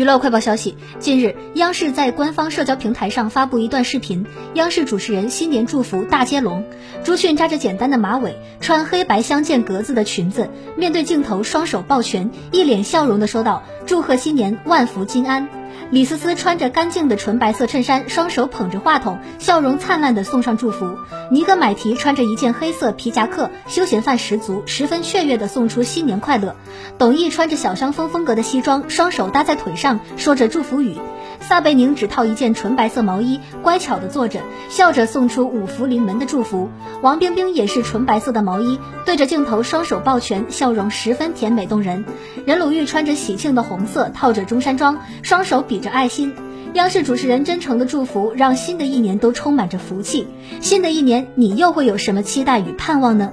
娱乐快报消息：近日，央视在官方社交平台上发布一段视频，央视主持人新年祝福大接龙。朱迅扎着简单的马尾，穿黑白相间格子的裙子，面对镜头双手抱拳，一脸笑容的说道：“祝贺新年万福金安。”李思思穿着干净的纯白色衬衫，双手捧着话筒，笑容灿烂地送上祝福。尼格买提穿着一件黑色皮夹克，休闲范十足，十分雀跃地送出新年快乐。董毅穿着小香风风格的西装，双手搭在腿上，说着祝福语。撒贝宁只套一件纯白色毛衣，乖巧地坐着，笑着送出五福临门的祝福。王冰冰也是纯白色的毛衣，对着镜头双手抱拳，笑容十分甜美动人。任鲁豫穿着喜庆的红色，套着中山装，双手比着爱心。央视主持人真诚的祝福，让新的一年都充满着福气。新的一年，你又会有什么期待与盼望呢？